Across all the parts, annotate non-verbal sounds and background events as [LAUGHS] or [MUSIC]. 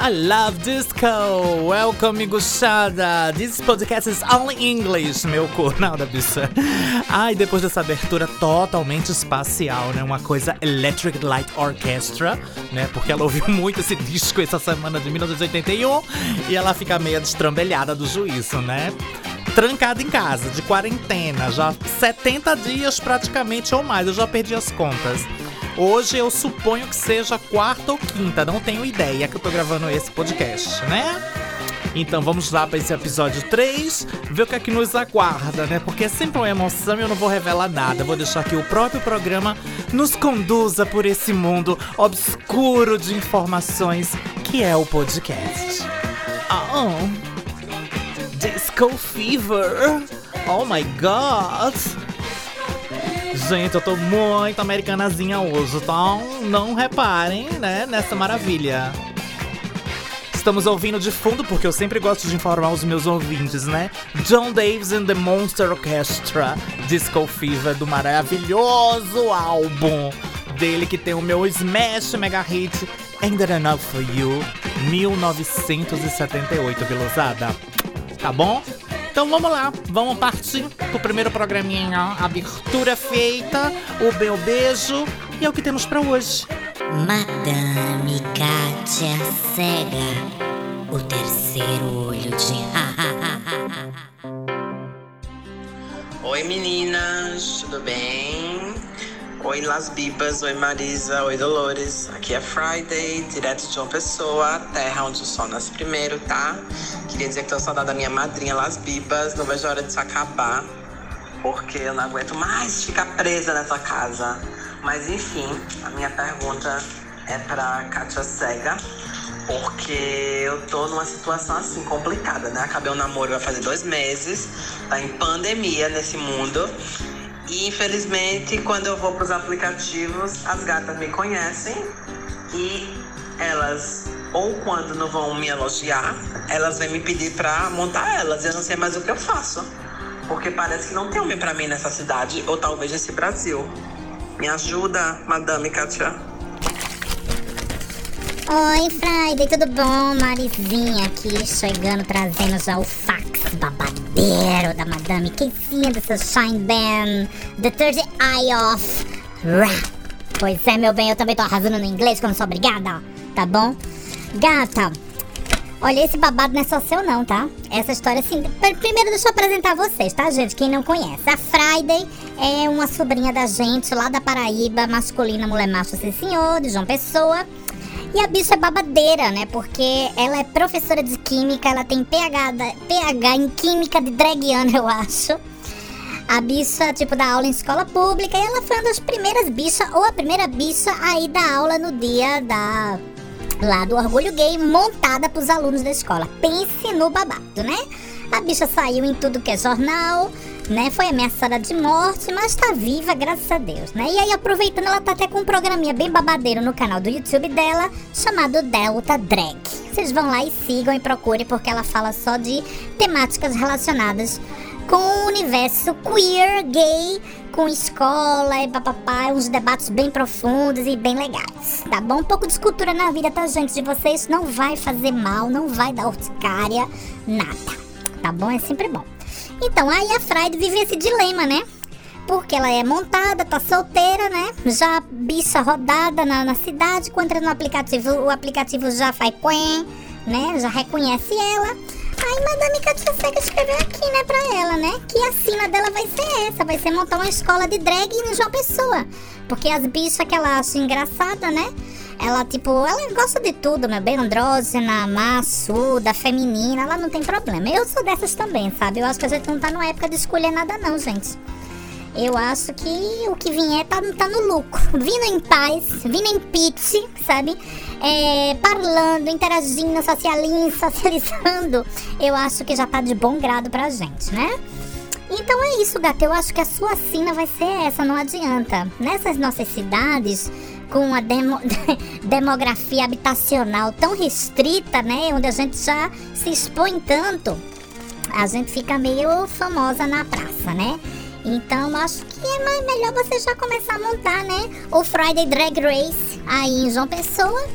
I love disco. Welcome, Miguxada. This podcast is only English, meu cu. Nada, bicha. Ai, depois dessa abertura totalmente espacial, né? Uma coisa Electric Light Orchestra, né? Porque ela ouviu muito esse disco essa semana de 1981 e ela fica meio destrambelhada do juízo, né? Trancada em casa, de quarentena, já 70 dias praticamente ou mais, eu já perdi as contas. Hoje eu suponho que seja quarta ou quinta, não tenho ideia que eu tô gravando esse podcast, né? Então vamos lá para esse episódio 3, ver o que é que nos aguarda, né? Porque é sempre uma emoção e eu não vou revelar nada. Vou deixar que o próprio programa nos conduza por esse mundo obscuro de informações que é o podcast. Oh. Disco Fever. Oh my god. Gente, eu tô muito americanazinha hoje, então não reparem, né, nessa maravilha. Estamos ouvindo de fundo, porque eu sempre gosto de informar os meus ouvintes, né? John Davis and the Monster Orchestra, Disco Fever, do maravilhoso álbum dele que tem o meu smash mega hit Ain't Enough For You, 1978, Bilosada tá bom? Então vamos lá, vamos partir pro primeiro programinha. Abertura feita, o meu beijo e é o que temos pra hoje. Madame Kátia Cega, o terceiro olho de [LAUGHS] Oi meninas, tudo bem? Oi Las Bibas, oi Marisa, oi Dolores. Aqui é Friday, direto de uma pessoa, terra onde o sol nasce primeiro, tá? Queria dizer que tô saudade da minha madrinha Las Bibas, não vejo a hora disso acabar, porque eu não aguento mais ficar presa nessa casa. Mas enfim, a minha pergunta é pra Kátia Cega, porque eu tô numa situação assim complicada, né? Acabei o namoro vai fazer dois meses, tá em pandemia nesse mundo. E infelizmente, quando eu vou para os aplicativos, as gatas me conhecem e elas, ou quando não vão me elogiar, elas vêm me pedir para montar elas. Eu não sei mais o que eu faço. Porque parece que não tem homem para mim nessa cidade, ou talvez nesse Brasil. Me ajuda, Madame Katia. Oi, Friday, tudo bom? Marizinha aqui, chegando, trazendo já o fax babadeiro da Madame Casey do Sunshine Band, The Third Eye Off Rap. Pois é, meu bem, eu também tô arrasando no inglês, como sou obrigada, tá bom? Gata, olha, esse babado não é só seu não, tá? Essa história, assim, primeiro deixa eu apresentar vocês, tá, gente? Quem não conhece. A Friday é uma sobrinha da gente lá da Paraíba, masculina, mulher macho, sim senhor, de João Pessoa. E a bicha é babadeira, né? Porque ela é professora de química, ela tem PH, da, PH em química de dragiana, eu acho. A bicha, tipo, dá aula em escola pública e ela foi uma das primeiras bichas, ou a primeira bicha a ir dar aula no dia da. lá do orgulho gay, montada pros alunos da escola. Pense no babado, né? A bicha saiu em tudo que é jornal, né? Foi ameaçada de morte, mas tá viva, graças a Deus, né? E aí, aproveitando, ela tá até com um programinha bem babadeiro no canal do YouTube dela, chamado Delta Drag. Vocês vão lá e sigam e procurem, porque ela fala só de temáticas relacionadas com o universo queer, gay, com escola e papapá, uns debates bem profundos e bem legais, tá bom? Um pouco de escultura na vida, tá, gente? De vocês não vai fazer mal, não vai dar urticária, nada tá bom? É sempre bom. Então, aí a Friday vive esse dilema, né? Porque ela é montada, tá solteira, né? Já bicha rodada na, na cidade. Quando entra no aplicativo, o aplicativo já faz quen, né? Já reconhece ela. Aí Madame Katia Seca escreveu aqui, né, pra ela, né? Que a sina dela vai ser essa, vai ser montar uma escola de drag no João Pessoa. Porque as bichas que ela acha engraçada, né? Ela, tipo, ela gosta de tudo, meu bem, andrógena, maçuda, feminina, ela não tem problema. Eu sou dessas também, sabe? Eu acho que a gente não tá numa época de escolher nada, não, gente. Eu acho que o que vier tá, tá no lucro. [LAUGHS] Vindo em paz, vindo em pizza, sabe? É, parlando, interagindo, socializando, [LAUGHS] socializando. Eu acho que já tá de bom grado pra gente, né? Então é isso, gata. Eu acho que a sua sina vai ser essa, não adianta. Nessas nossas cidades, com a demo, [LAUGHS] demografia habitacional tão restrita, né? Onde a gente já se expõe tanto, a gente fica meio famosa na praça, né? Então acho que é mais melhor você já começar a montar, né? O Friday Drag Race aí em João Pessoa.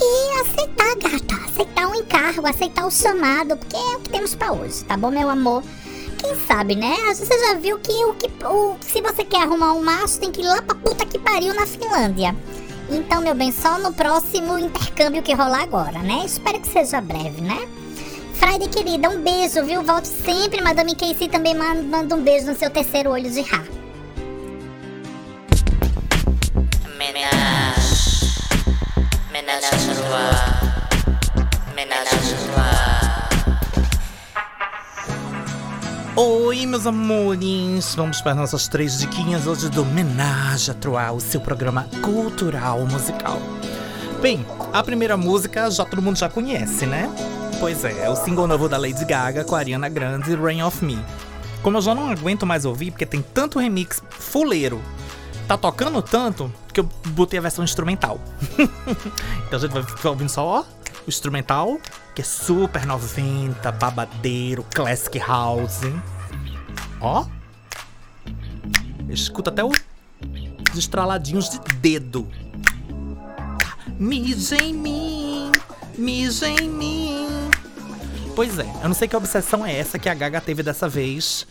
E aceitar, gata. Aceitar o encargo, aceitar o chamado, porque é o que temos pra hoje, tá bom, meu amor? Quem sabe, né? Você já viu que o que o, se você quer arrumar um macho, tem que ir lá pra puta que pariu na Finlândia. Então, meu bem, só no próximo intercâmbio que rolar agora, né? Espero que seja breve, né? Friday, querida, um beijo, viu? Volte sempre. Madame Casey também manda um beijo no seu terceiro olho de Rá. Ménage. Ménage à Oi, meus amores! Vamos para nossas três diquinhas hoje do Menage à Trois, o seu programa cultural musical. Bem, a primeira música já todo mundo já conhece, né? Pois é, é o single novo da Lady Gaga com a Ariana Grande, Rain of Me. Como eu já não aguento mais ouvir, porque tem tanto remix fuleiro, tá tocando tanto, que eu botei a versão instrumental. [LAUGHS] então a gente vai ficar ouvindo só, ó, o instrumental, que é super 90, babadeiro, classic house. Ó. Escuta até os estraladinhos de dedo. Mija em mim, mija em mim. Pois é, eu não sei que obsessão é essa que a Gaga teve dessa vez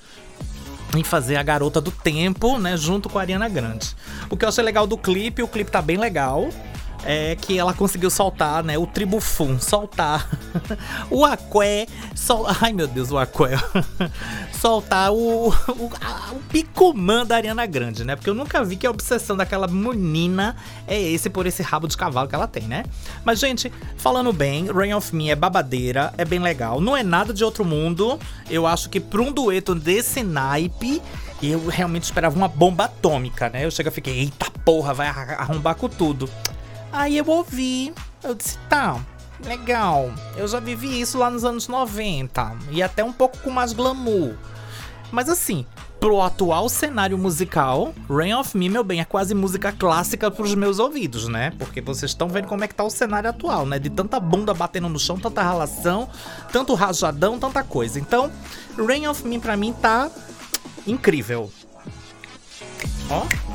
em fazer a garota do tempo, né, junto com a Ariana Grande. O que eu achei legal do clipe, o clipe tá bem legal, é que ela conseguiu soltar, né, o tribufum, soltar [LAUGHS] o aqué, sol... ai meu Deus, o aqué, [LAUGHS] soltar o, o, a- o picumã da Ariana Grande, né, porque eu nunca vi que a obsessão daquela menina é esse por esse rabo de cavalo que ela tem, né. Mas, gente, falando bem, Rain of Me é babadeira, é bem legal, não é nada de outro mundo, eu acho que pra um dueto desse naipe, eu realmente esperava uma bomba atômica, né? Eu chego e fiquei, eita porra, vai arrombar com tudo. Aí eu ouvi, eu disse, tá, legal. Eu já vivi isso lá nos anos 90 e até um pouco com mais glamour. Mas assim, pro atual cenário musical, Rain of Me, meu bem, é quase música clássica pros meus ouvidos, né? Porque vocês estão vendo como é que tá o cenário atual, né? De tanta bunda batendo no chão, tanta ralação, tanto rajadão, tanta coisa. Então, Rain of Me pra mim tá incrível. Ó.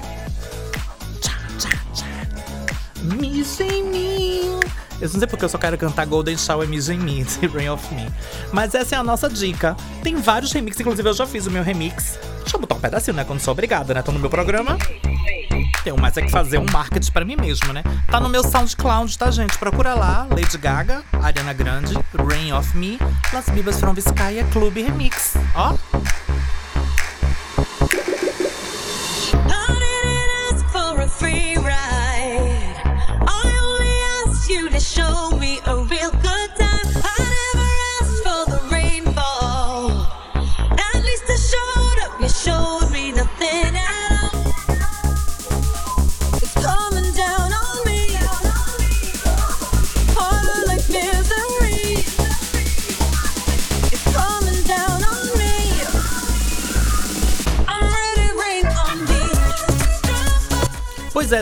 Miss em mim. Eu não sei porque eu só quero cantar Golden Shower Miss em mim, [LAUGHS] de Rain of Me. Mas essa é a nossa dica. Tem vários remixes, inclusive eu já fiz o meu remix. Deixa eu botar um pedacinho, né? Quando sou obrigada, né? Tô no meu programa. Tenho mais é que fazer um marketing pra mim mesmo, né? Tá no meu SoundCloud, tá, gente? Procura lá, Lady Gaga, Ariana Grande, Rain of Me, Las Bibas from Vizcaya Club Remix. Ó.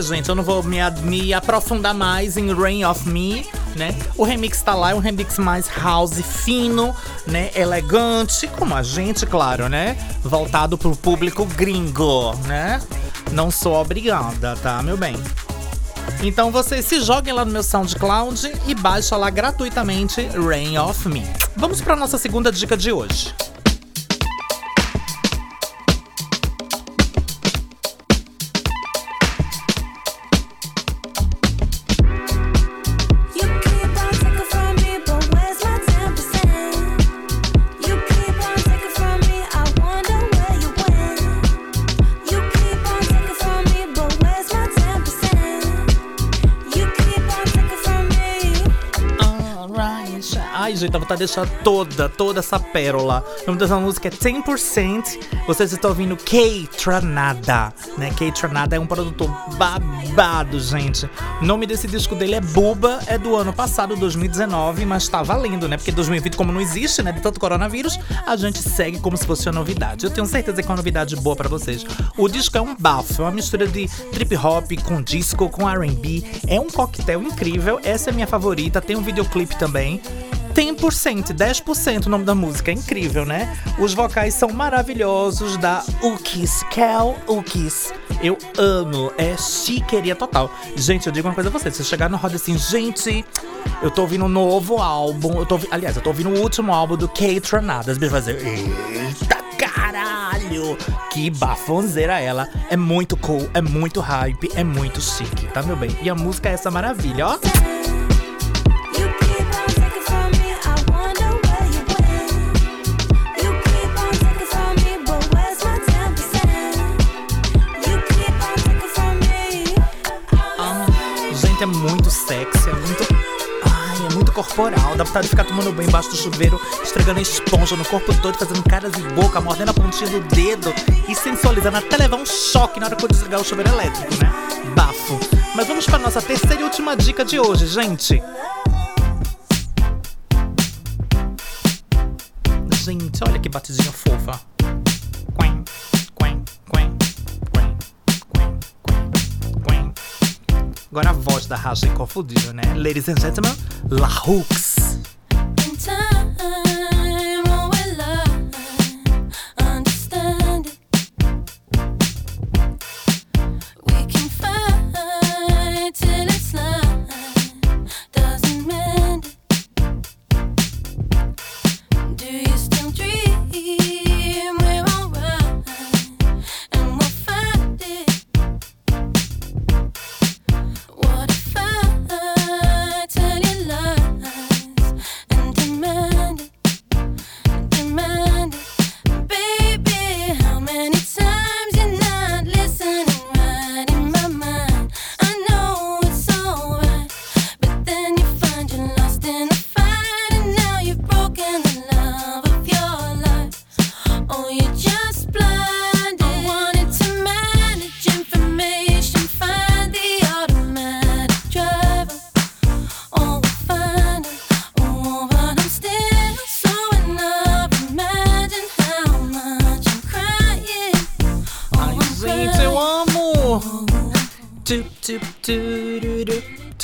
gente, eu não vou me, me aprofundar mais em Rain of Me, né? O remix tá lá, é um remix mais house fino, né? Elegante, como a gente, claro, né? Voltado pro público gringo, né? Não sou obrigada, tá, meu bem? Então vocês se joguem lá no meu SoundCloud e baixa lá gratuitamente Rain of Me. Vamos para nossa segunda dica de hoje. 10%? You keep on taking from me. Ai, gente, eu vou deixar toda, toda essa pérola. O nome dessa música é 10%. Vocês estão ouvindo Kay Tranada, né? Kay Tranada é um produtor babado, gente. O nome desse disco dele é Buba, é do ano passado, 2019, mas tá valendo, né? Porque 2020, como não existe, né? De tanto coronavírus, a gente segue como se fosse uma novidade. Eu tenho certeza que é uma novidade boa pra vocês. O disco é um bafo, é uma mistura de trip hop com disco, com RB. É um coquetel incrível. Essa é a minha favorita. Tem um videoclipe também. 10%, 10% o nome da música, é incrível, né? Os vocais são maravilhosos da Ukis, Kel Ukis. Eu amo, é chiqueria total. Gente, eu digo uma coisa a vocês, se chegar no roda assim, gente, eu tô ouvindo um novo álbum, eu tô, aliás, eu tô ouvindo o último álbum do Kate Tranada, as pessoas vão fazer, eita caralho, que bafonzeira ela. É muito cool, é muito hype, é muito chique, tá meu bem? E a música é essa maravilha, ó. Gente, é muito sexy, é muito. Ai, é muito corporal. Dá vontade de ficar tomando banho embaixo do chuveiro, esfregando esponja no corpo todo, fazendo caras e boca, mordendo a pontinha do dedo e sensualizando até levar um choque na hora que eu desligar o chuveiro elétrico, né? Bafo. Mas vamos para nossa terceira e última dica de hoje, gente. Gente, olha que batidinha fofa. Agora a voz da Raja confundiu, né? Ladies and gentlemen, La Hooks.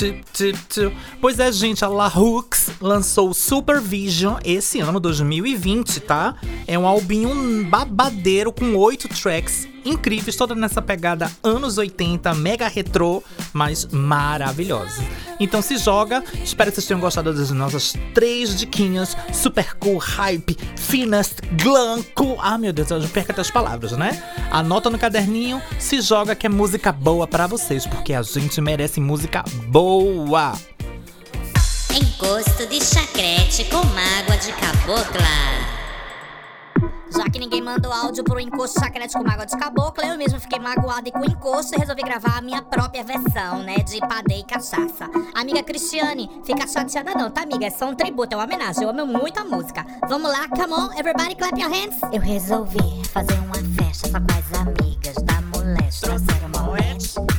Tup, tup, tup. Pois é, gente, a La Hooks lançou Supervision esse ano, 2020, tá? É um albinho babadeiro com oito tracks incríveis, toda nessa pegada anos 80, mega retrô, mas maravilhosa. Então se joga, espero que vocês tenham gostado das nossas três diquinhas super cool, hype, finest, glam, cool. Ah, meu Deus, eu perco até as palavras, né? Anota no caderninho, se joga que é música boa pra vocês, porque a gente merece música boa. Encosto de chacrete com mágoa de cabocla. Já que ninguém mandou áudio pro encosto chacrete com mágoa de cabocla, eu mesmo fiquei magoada e com encosto e resolvi gravar a minha própria versão, né? De padê e cachaça. Amiga Cristiane, fica chateada não, tá, amiga? É só um tributo, é uma homenagem. Eu amo muito a música. Vamos lá, come on, everybody clap your hands. Eu resolvi fazer uma festa só com as amigas da moléstia. Trouxeram moete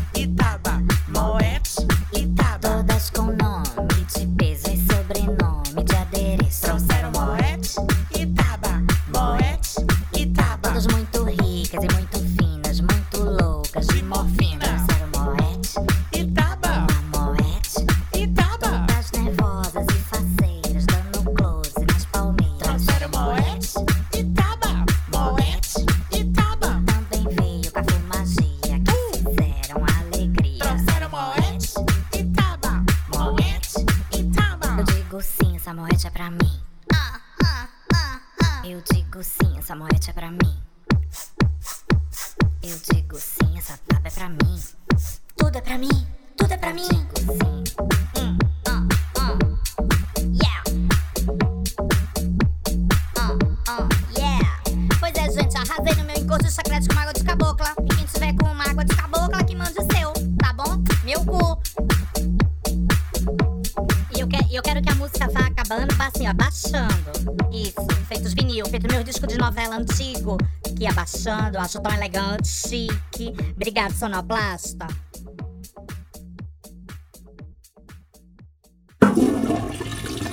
novela antigo, que ia baixando, eu acho tão elegante, chique. Obrigado, sonoplasta.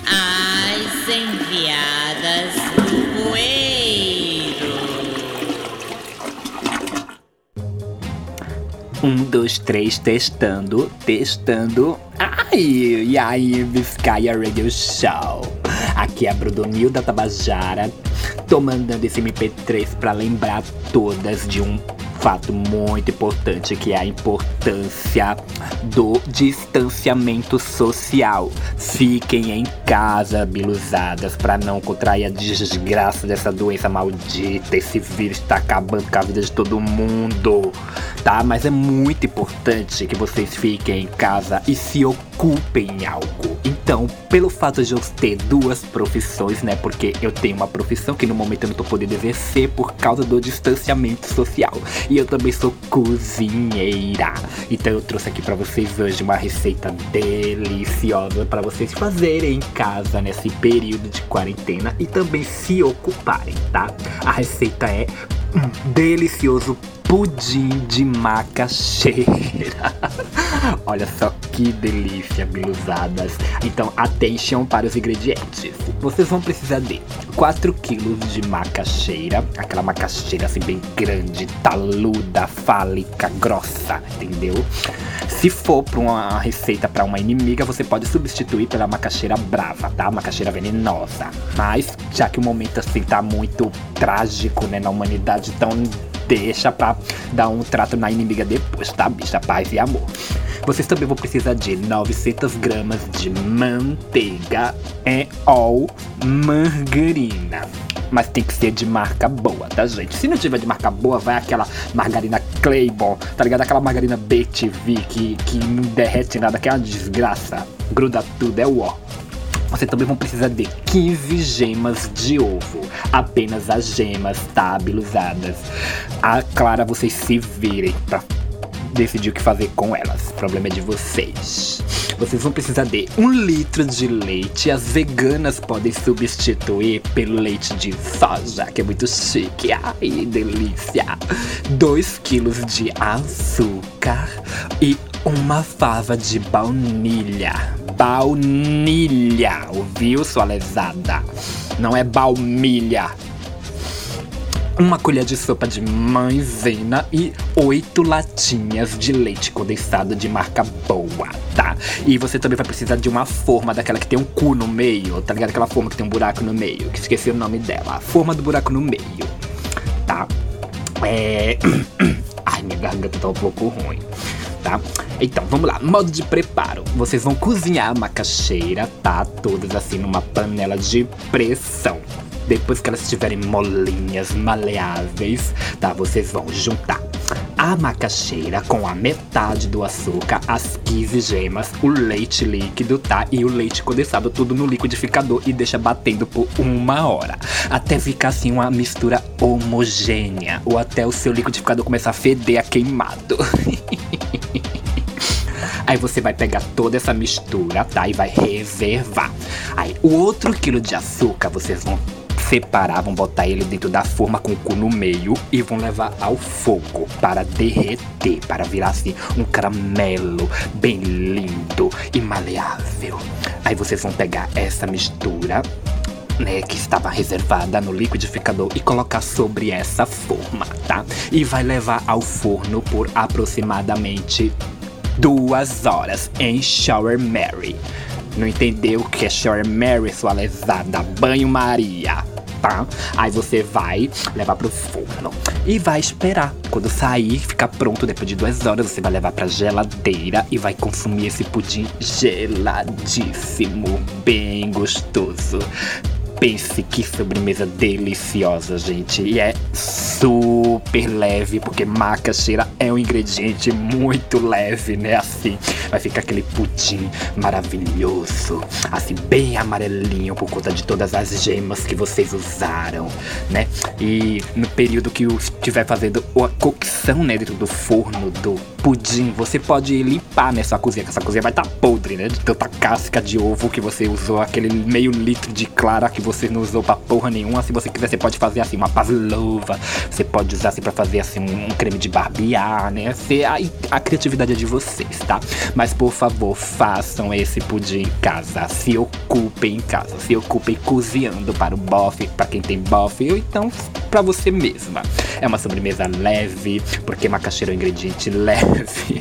As enviadas do bueiro. Um, dois, três, testando, testando. Ai, e aí, Biscaia Radio Show. Aqui é a Brudonilda Tabajara. Tô mandando esse MP3 pra lembrar todas de um fato muito importante que é a importância do distanciamento social. Fiquem em casa, bilusadas, pra não contrair a desgraça dessa doença maldita. Esse vírus tá acabando com a vida de todo mundo, tá? Mas é muito importante que vocês fiquem em casa e se ocupem em algo. Então, pelo fato de eu ter duas profissões, né? Porque eu tenho uma profissão que no momento eu não tô podendo exercer por causa do distanciamento social. E eu também sou cozinheira. Então eu trouxe aqui pra vocês hoje uma receita deliciosa para vocês fazerem em casa nesse período de quarentena e também se ocuparem, tá? A receita é um delicioso pudim de macaxeira. [LAUGHS] Olha só que delícia, bilusadas. Então, atenção para os ingredientes. Vocês vão precisar de 4 kg de macaxeira, aquela macaxeira assim bem grande, taluda, fálica, grossa, entendeu? Se for para uma receita para uma inimiga, você pode substituir pela macaxeira brava, tá? Macaxeira venenosa. Mas, já que o momento assim tá muito trágico, né, na humanidade, então deixa pra dar um trato na inimiga depois, tá, bicha? Paz e amor. Vocês também vão precisar de 900 gramas de manteiga e ou margarina. Mas tem que ser de marca boa, tá, gente? Se não tiver de marca boa, vai aquela margarina Claybon, tá ligado? Aquela margarina BTV que, que não derrete nada, que é uma desgraça. Gruda tudo, é o ó. Você também vão precisar de 15 gemas de ovo. Apenas as gemas, tá? Bilusadas. A Clara, vocês se virem pra decidir o que fazer com elas. O problema é de vocês. Vocês vão precisar de um litro de leite. As veganas podem substituir pelo leite de soja, que é muito chique. Ai, delícia. 2 quilos de açúcar e uma fava de baunilha. Baunilha, ouviu, sua lesada? Não é baumilha. Uma colher de sopa de maisena e oito latinhas de leite condensado de marca boa, tá? E você também vai precisar de uma forma daquela que tem um cu no meio, tá ligado? Aquela forma que tem um buraco no meio, que esqueci o nome dela. Forma do buraco no meio, tá? É. [CLEARS THROAT] Ai, minha garganta tá um pouco ruim tá? Então, vamos lá. Modo de preparo. Vocês vão cozinhar a macaxeira, tá? Todas assim numa panela de pressão. Depois que elas estiverem molinhas, maleáveis, tá? Vocês vão juntar a macaxeira com a metade do açúcar, as 15 gemas, o leite líquido, tá? E o leite condensado, tudo no liquidificador e deixa batendo por uma hora. Até ficar assim uma mistura homogênea. Ou até o seu liquidificador começar a feder a queimado. [LAUGHS] Aí você vai pegar toda essa mistura, tá? E vai reservar. Aí o outro quilo de açúcar vocês vão separar, vão botar ele dentro da forma com o cu no meio e vão levar ao fogo para derreter, para virar assim um caramelo bem lindo e maleável. Aí vocês vão pegar essa mistura né, que estava reservada no liquidificador e colocar sobre essa forma, tá? E vai levar ao forno por aproximadamente duas horas em Shower Mary. Não entendeu o que é Shower Mary, sua lesada? Banho Maria, tá? Aí você vai levar pro forno e vai esperar. Quando sair, ficar pronto depois de duas horas, você vai levar pra geladeira e vai consumir esse pudim geladíssimo, bem gostoso. Pense que sobremesa deliciosa, gente. E é super leve, porque macaxeira é um ingrediente muito leve, né? Assim, vai ficar aquele pudim maravilhoso, assim, bem amarelinho por conta de todas as gemas que vocês usaram, né? E no período que estiver fazendo a cocção, né, dentro do forno do pudim, você pode limpar nessa cozinha, que essa cozinha vai estar tá podre, né? De tanta casca de ovo que você usou, aquele meio litro de clara que você não usou pra porra nenhuma. Se você quiser, você pode fazer assim uma pavlova, você pode usar assim pra fazer assim um creme de barbear, né? Você, a, a criatividade é de vocês, tá? Mas por favor, façam esse pudim em casa, se ocupem em casa, se ocupem cozinhando para o bofe, para quem tem bofe, ou então para você mesma. É uma sobremesa leve, porque macaxeira é um ingrediente leve, [LAUGHS] sí,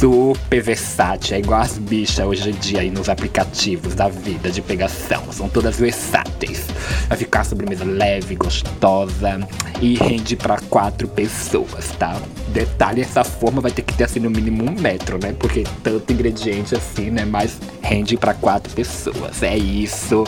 super versátil, é igual as bichas hoje em dia aí nos aplicativos da vida de pegação, são todas versáteis. Vai ficar sobremesa leve, gostosa e rende para quatro pessoas, tá? Detalhe, essa forma vai ter que ter assim no mínimo um metro, né? Porque tanto ingrediente assim, né? Mas rende para quatro pessoas. É isso.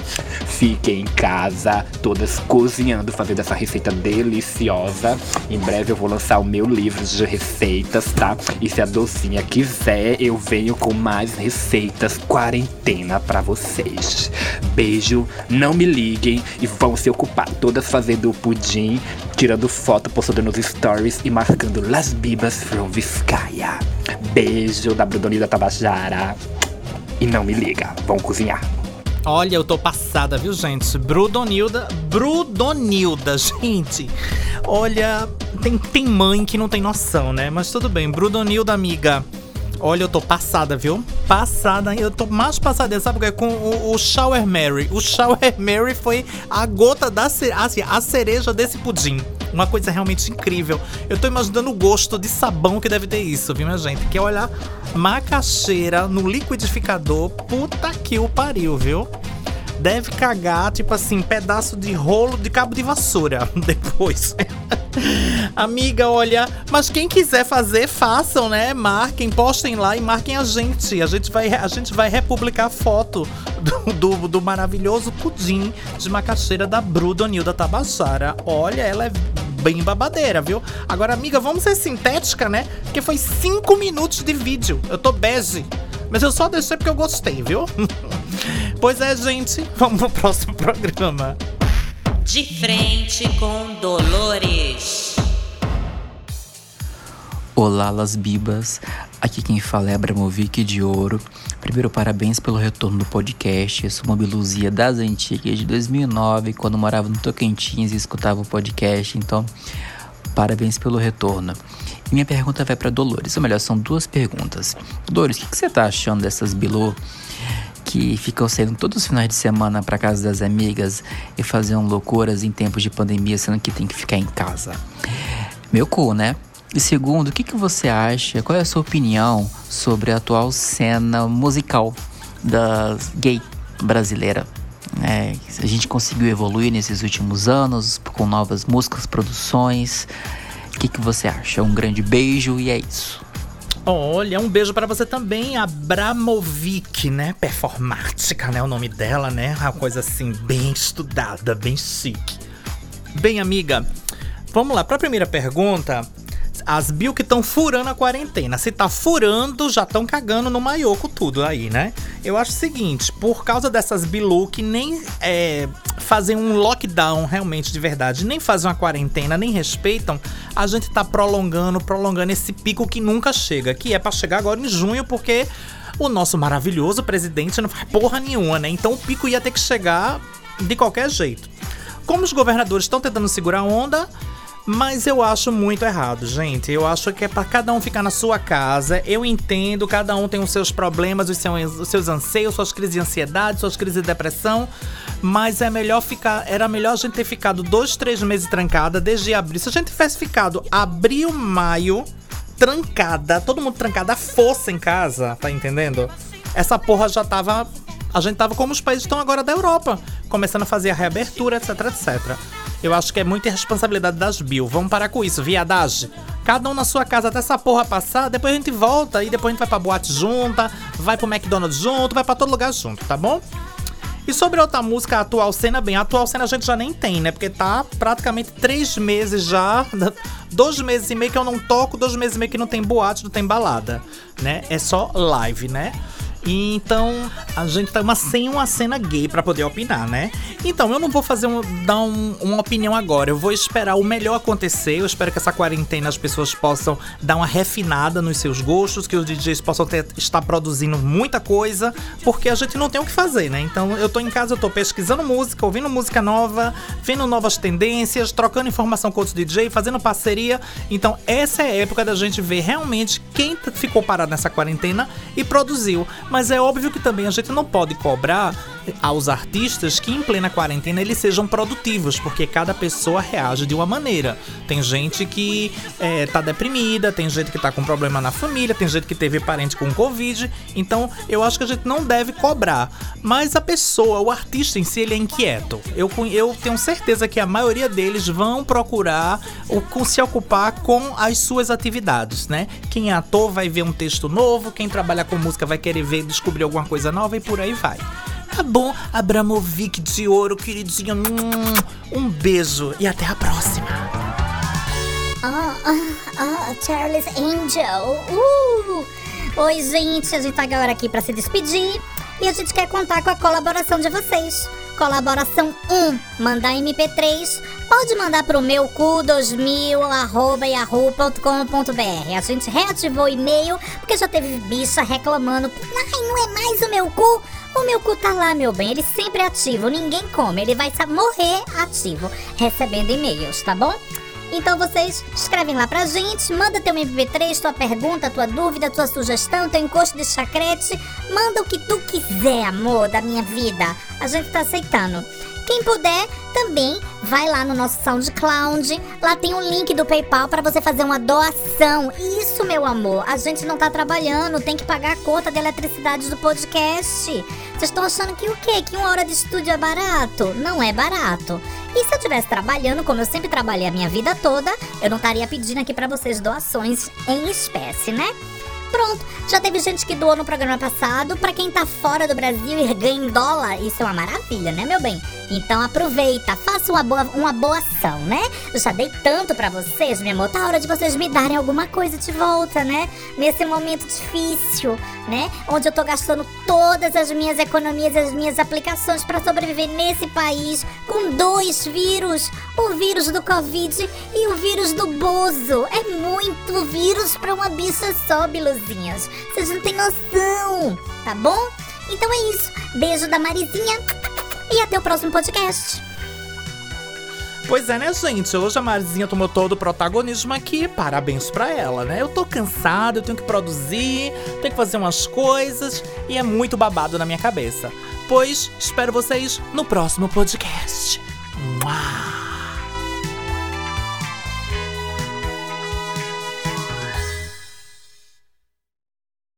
Fiquem em casa, todas cozinhando, fazendo essa receita deliciosa. Em breve eu vou lançar o meu livro de receitas, tá? E se a docinha quiser, eu venho com mais receitas quarentena para vocês. Beijo, não me liguem e vão se ocupar todas fazendo o pudim, tirando foto, postando nos stories e marcando Las Bibas from Vizcaya. Beijo da Brudonida Tabajara. E não me liga, vão cozinhar. Olha, eu tô passada, viu, gente? Brudonilda. Brudonilda, [LAUGHS] gente. Olha, tem, tem mãe que não tem noção, né? Mas tudo bem. Brudonilda, amiga. Olha, eu tô passada, viu? Passada, eu tô mais passada, sabe o que? é? Com o, o Shower Mary. O Shower [LAUGHS] Mary foi a gota da assim, a cereja desse pudim. Uma coisa realmente incrível. Eu tô imaginando o gosto de sabão que deve ter isso, viu, minha gente? Que é olhar macaxeira no liquidificador. Puta que o pariu, viu? Deve cagar, tipo assim, pedaço de rolo de cabo de vassoura [LAUGHS] depois. [LAUGHS] Amiga, olha, mas quem quiser fazer, façam, né? Marquem, postem lá e marquem a gente. A gente vai, a gente vai republicar a foto do, do, do maravilhoso pudim de macaxeira da Brudonilda Tabajara. Olha, ela é bem babadeira, viu? Agora, amiga, vamos ser sintética, né? Porque foi 5 minutos de vídeo. Eu tô bege. Mas eu só deixei porque eu gostei, viu? [LAUGHS] pois é, gente. Vamos pro próximo programa. De frente com Dolores. Olá, Las Bibas. Aqui quem fala é Abramovic de Ouro. Primeiro, parabéns pelo retorno do podcast. Eu sou uma biluzia das antigas de 2009, quando morava no Tocantins e escutava o podcast. Então, parabéns pelo retorno. E minha pergunta vai para Dolores. Ou melhor, são duas perguntas. Dolores, o que, que você tá achando dessas bilu que ficam saindo todos os finais de semana para casa das amigas e faziam loucuras em tempos de pandemia, sendo que tem que ficar em casa? Meu cu, né? E segundo, o que, que você acha, qual é a sua opinião sobre a atual cena musical da gay brasileira? É, a gente conseguiu evoluir nesses últimos anos com novas músicas, produções. O que, que você acha? Um grande beijo e é isso. Olha, um beijo pra você também, Abramovic, né? Performática, né? O nome dela, né? Uma coisa assim, bem estudada, bem chique. Bem, amiga, vamos lá. Pra primeira pergunta, as Bill que estão furando a quarentena. Se tá furando, já estão cagando no maioco tudo aí, né? Eu acho o seguinte, por causa dessas Bilu que nem é, fazem um lockdown realmente de verdade, nem fazem uma quarentena, nem respeitam, a gente tá prolongando, prolongando esse pico que nunca chega, que é pra chegar agora em junho, porque o nosso maravilhoso presidente não faz porra nenhuma, né? Então o pico ia ter que chegar de qualquer jeito. Como os governadores estão tentando segurar a onda, mas eu acho muito errado, gente. Eu acho que é pra cada um ficar na sua casa. Eu entendo, cada um tem os seus problemas, os seus, os seus anseios, suas crises de ansiedade, suas crises de depressão. Mas é melhor ficar. Era melhor a gente ter ficado dois, três meses trancada desde abril. Se a gente tivesse ficado abril, maio, trancada, todo mundo trancado, a força em casa, tá entendendo? Essa porra já tava. A gente tava como os países estão agora da Europa, começando a fazer a reabertura, etc, etc. Eu acho que é muita irresponsabilidade das Bill. Vamos parar com isso, viadagem. Cada um na sua casa até essa porra passar, depois a gente volta e depois a gente vai pra boate junta, vai pro McDonald's junto, vai pra todo lugar junto, tá bom? E sobre outra música, a atual cena, bem, a atual cena a gente já nem tem, né? Porque tá praticamente três meses já, [LAUGHS] dois meses e meio que eu não toco, dois meses e meio que não tem boate, não tem balada, né? É só live, né? E então a gente tá uma, sem uma cena gay pra poder opinar, né? Então eu não vou fazer um, dar um- uma opinião agora. Eu vou esperar o melhor acontecer. Eu espero que essa quarentena as pessoas possam dar uma refinada nos seus gostos, que os DJs possam ter- estar produzindo muita coisa, porque a gente não tem o que fazer, né? Então eu tô em casa, eu tô pesquisando música, ouvindo música nova, vendo novas tendências, trocando informação com outros DJ, fazendo parceria. Então essa é a época da gente ver realmente quem ficou parado nessa quarentena e produziu. Mas é óbvio que também a gente não pode cobrar aos artistas que em plena quarentena eles sejam produtivos, porque cada pessoa reage de uma maneira. Tem gente que é, tá deprimida, tem gente que tá com problema na família, tem gente que teve parente com Covid. Então eu acho que a gente não deve cobrar. Mas a pessoa, o artista em si, ele é inquieto. Eu, eu tenho certeza que a maioria deles vão procurar o, se ocupar com as suas atividades, né? Quem é ator vai ver um texto novo, quem trabalha com música vai querer ver, descobrir alguma coisa nova e por aí vai. Tá bom, Abramovic de ouro, queridinho. Hum, Um beijo e até a próxima. Ah, ah, ah, Charles Angel. Uh! Oi, gente. A gente tá agora aqui pra se despedir. E a gente quer contar com a colaboração de vocês. Colaboração 1, mandar MP3. Pode mandar pro meu cu 2000 arroba yahoo.com.br. A gente reativou o e-mail porque já teve bicha reclamando. Ai, não é mais o meu cu. O meu cu tá lá, meu bem. Ele sempre é ativo. Ninguém come. Ele vai morrer ativo recebendo e-mails, tá bom? Então vocês escrevem lá pra gente, manda teu MP3, tua pergunta, tua dúvida, tua sugestão, teu encosto de chacrete, manda o que tu quiser, amor, da minha vida. A gente tá aceitando. Quem puder, também vai lá no nosso SoundCloud. Lá tem um link do PayPal para você fazer uma doação. Isso, meu amor. A gente não tá trabalhando, tem que pagar a conta de eletricidade do podcast. Vocês estão achando que o quê? Que uma hora de estúdio é barato? Não é barato. E se eu estivesse trabalhando, como eu sempre trabalhei a minha vida toda, eu não estaria pedindo aqui para vocês doações em espécie, né? Pronto, já teve gente que doou no programa passado. Pra quem tá fora do Brasil e ganha em dólar, isso é uma maravilha, né, meu bem? Então aproveita, faça uma boa, uma boa ação, né? Eu já dei tanto pra vocês, meu amor. Tá hora de vocês me darem alguma coisa de volta, né? Nesse momento difícil, né? Onde eu tô gastando todas as minhas economias, as minhas aplicações pra sobreviver nesse país com dois vírus: o vírus do Covid e o vírus do Bozo. É muito vírus pra uma bicha só, Vocês não têm noção, tá bom? Então é isso. Beijo da Marizinha e até o próximo podcast. Pois é, né, gente? Hoje a Marizinha tomou todo o protagonismo aqui. Parabéns pra ela, né? Eu tô cansado, eu tenho que produzir, tenho que fazer umas coisas e é muito babado na minha cabeça. Pois espero vocês no próximo podcast. Mua!